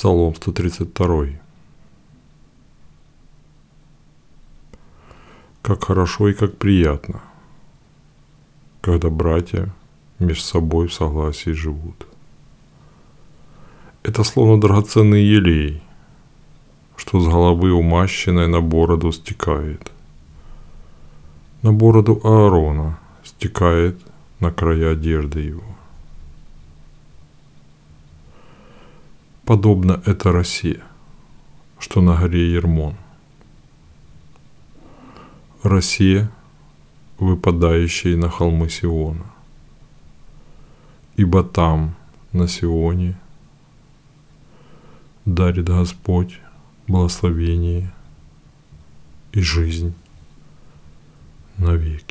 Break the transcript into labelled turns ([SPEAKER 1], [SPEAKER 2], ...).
[SPEAKER 1] Псалом 132. Как хорошо и как приятно, когда братья между собой в согласии живут. Это словно драгоценный елей, что с головы умащенной на бороду стекает. На бороду Аарона стекает на края одежды его. Подобно это Россия, что на горе Ермон. Россия, выпадающая на холмы Сиона. Ибо там, на Сионе, дарит Господь благословение и жизнь навеки.